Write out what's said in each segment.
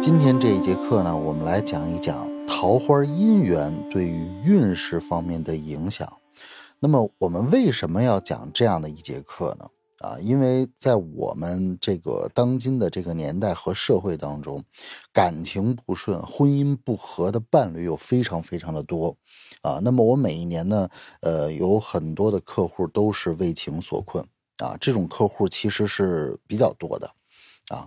今天这一节课呢，我们来讲一讲桃花姻缘对于运势方面的影响。那么，我们为什么要讲这样的一节课呢？啊，因为在我们这个当今的这个年代和社会当中，感情不顺、婚姻不和的伴侣有非常非常的多。啊，那么我每一年呢，呃，有很多的客户都是为情所困。啊，这种客户其实是比较多的。啊。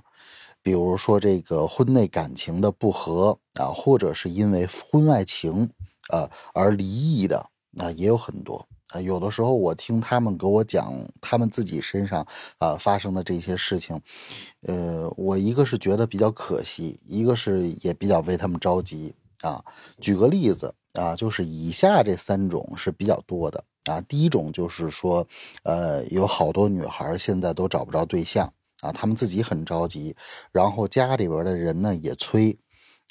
比如说这个婚内感情的不和啊，或者是因为婚外情啊而离异的，那也有很多啊。有的时候我听他们给我讲他们自己身上啊发生的这些事情，呃，我一个是觉得比较可惜，一个是也比较为他们着急啊。举个例子啊，就是以下这三种是比较多的啊。第一种就是说，呃，有好多女孩现在都找不着对象。啊，他们自己很着急，然后家里边的人呢也催，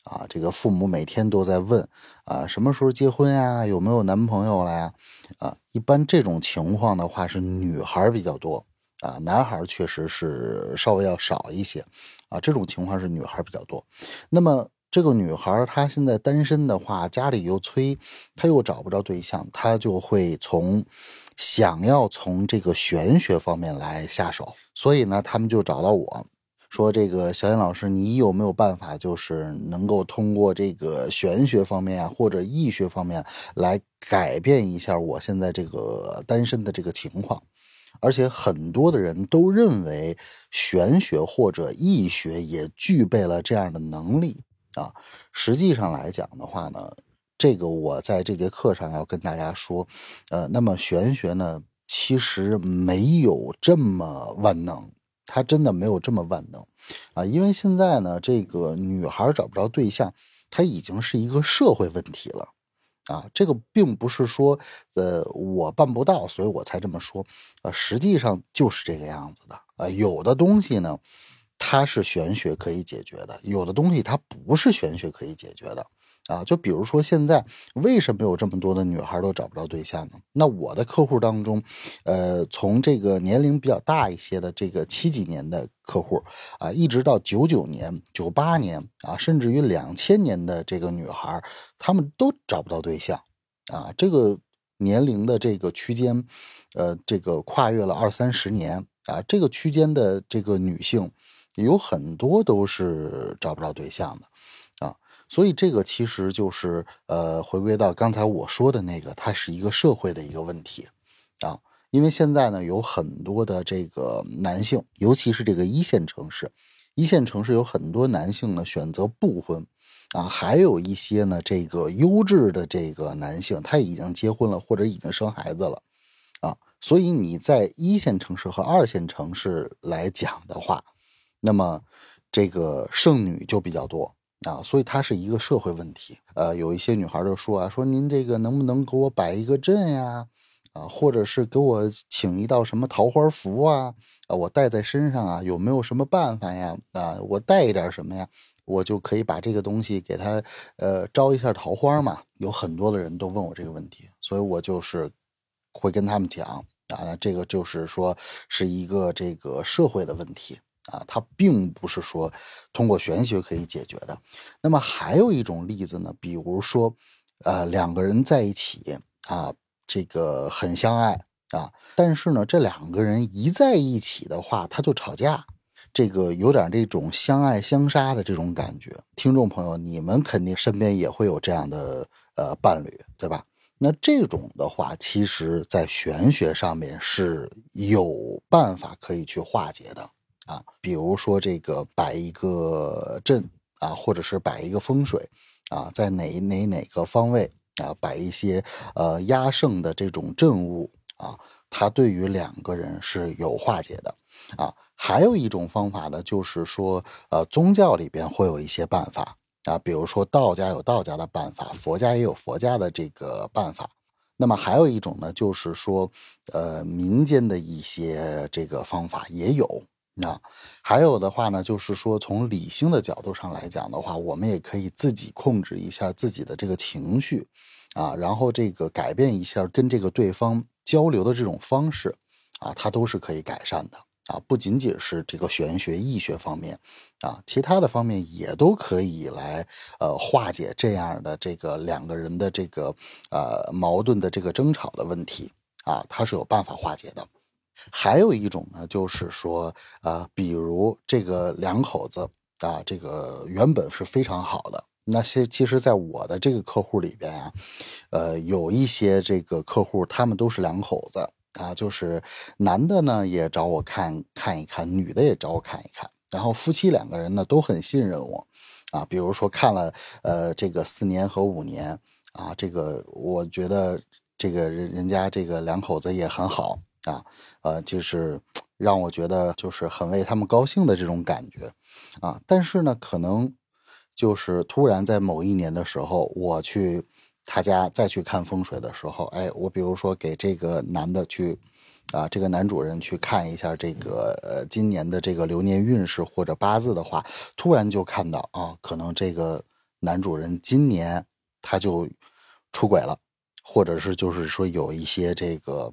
啊，这个父母每天都在问，啊，什么时候结婚呀？有没有男朋友了呀？啊，一般这种情况的话是女孩比较多，啊，男孩确实是稍微要少一些，啊，这种情况是女孩比较多。那么这个女孩她现在单身的话，家里又催，她又找不着对象，她就会从。想要从这个玄学方面来下手，所以呢，他们就找到我说：“这个小燕老师，你有没有办法，就是能够通过这个玄学方面啊，或者易学方面来改变一下我现在这个单身的这个情况？”而且很多的人都认为玄学或者易学也具备了这样的能力啊。实际上来讲的话呢。这个我在这节课上要跟大家说，呃，那么玄学呢，其实没有这么万能，它真的没有这么万能，啊，因为现在呢，这个女孩找不着对象，它已经是一个社会问题了，啊，这个并不是说，呃，我办不到，所以我才这么说，啊，实际上就是这个样子的，啊，有的东西呢，它是玄学可以解决的，有的东西它不是玄学可以解决的。啊，就比如说现在为什么有这么多的女孩都找不着对象呢？那我的客户当中，呃，从这个年龄比较大一些的这个七几年的客户啊，一直到九九年、九八年啊，甚至于两千年的这个女孩，她们都找不到对象啊。这个年龄的这个区间，呃，这个跨越了二三十年啊，这个区间的这个女性有很多都是找不着对象的。啊所以这个其实就是呃，回归到刚才我说的那个，它是一个社会的一个问题啊。因为现在呢，有很多的这个男性，尤其是这个一线城市，一线城市有很多男性呢选择不婚啊，还有一些呢这个优质的这个男性，他已经结婚了或者已经生孩子了啊。所以你在一线城市和二线城市来讲的话，那么这个剩女就比较多。啊，所以它是一个社会问题。呃，有一些女孩就说啊，说您这个能不能给我摆一个阵呀？啊，或者是给我请一道什么桃花符啊？啊，我带在身上啊，有没有什么办法呀？啊，我带一点什么呀？我就可以把这个东西给他呃招一下桃花嘛。有很多的人都问我这个问题，所以我就是会跟他们讲啊，这个就是说是一个这个社会的问题。啊，它并不是说通过玄学可以解决的。那么还有一种例子呢，比如说，呃，两个人在一起啊，这个很相爱啊，但是呢，这两个人一在一起的话，他就吵架，这个有点这种相爱相杀的这种感觉。听众朋友，你们肯定身边也会有这样的呃伴侣，对吧？那这种的话，其实在玄学上面是有办法可以去化解的。啊，比如说这个摆一个阵啊，或者是摆一个风水啊，在哪哪哪个方位啊，摆一些呃压胜的这种阵物啊，它对于两个人是有化解的啊。还有一种方法呢，就是说呃宗教里边会有一些办法啊，比如说道家有道家的办法，佛家也有佛家的这个办法。那么还有一种呢，就是说呃民间的一些这个方法也有。那还有的话呢，就是说从理性的角度上来讲的话，我们也可以自己控制一下自己的这个情绪，啊，然后这个改变一下跟这个对方交流的这种方式，啊，它都是可以改善的。啊，不仅仅是这个玄学易学方面。啊，其他的方面也都可以来呃化解这样的这个两个人的这个呃矛盾的这个争吵的问题。啊，它是有办法化解的。还有一种呢，就是说呃，比如这个两口子啊，这个原本是非常好的。那些其实，在我的这个客户里边啊，呃，有一些这个客户，他们都是两口子啊，就是男的呢也找我看看一看，女的也找我看一看，然后夫妻两个人呢都很信任我，啊，比如说看了呃这个四年和五年啊，这个我觉得这个人人家这个两口子也很好啊，呃，就是让我觉得就是很为他们高兴的这种感觉啊，但是呢，可能。就是突然在某一年的时候，我去他家再去看风水的时候，哎，我比如说给这个男的去，啊，这个男主人去看一下这个呃今年的这个流年运势或者八字的话，突然就看到啊，可能这个男主人今年他就出轨了，或者是就是说有一些这个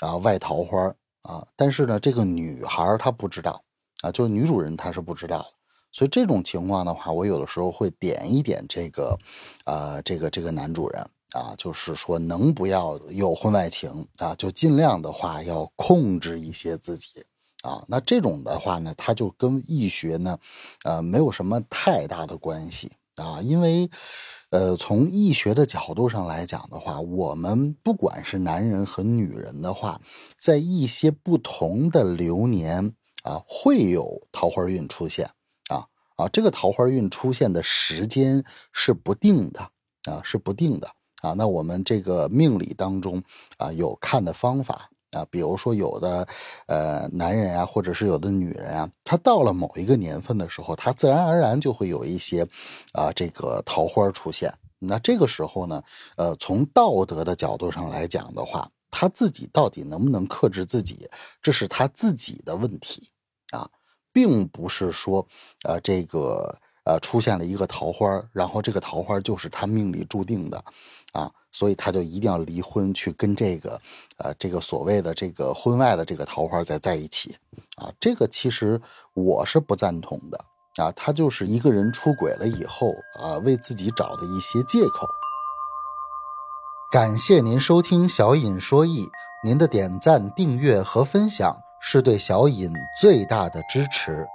啊外桃花啊，但是呢，这个女孩她不知道啊，就女主人她是不知道。所以这种情况的话，我有的时候会点一点这个，呃，这个这个男主人啊，就是说能不要有婚外情啊，就尽量的话要控制一些自己啊。那这种的话呢，它就跟易学呢，呃，没有什么太大的关系啊，因为，呃，从易学的角度上来讲的话，我们不管是男人和女人的话，在一些不同的流年啊，会有桃花运出现。啊，这个桃花运出现的时间是不定的啊，是不定的啊。那我们这个命理当中啊，有看的方法啊，比如说有的呃男人啊，或者是有的女人啊，他到了某一个年份的时候，他自然而然就会有一些啊这个桃花出现。那这个时候呢，呃，从道德的角度上来讲的话，他自己到底能不能克制自己，这是他自己的问题啊。并不是说，呃，这个呃出现了一个桃花，然后这个桃花就是他命里注定的，啊，所以他就一定要离婚去跟这个，呃，这个所谓的这个婚外的这个桃花再在一起，啊，这个其实我是不赞同的，啊，他就是一个人出轨了以后啊，为自己找的一些借口。感谢您收听小尹说艺，您的点赞、订阅和分享。是对小尹最大的支持。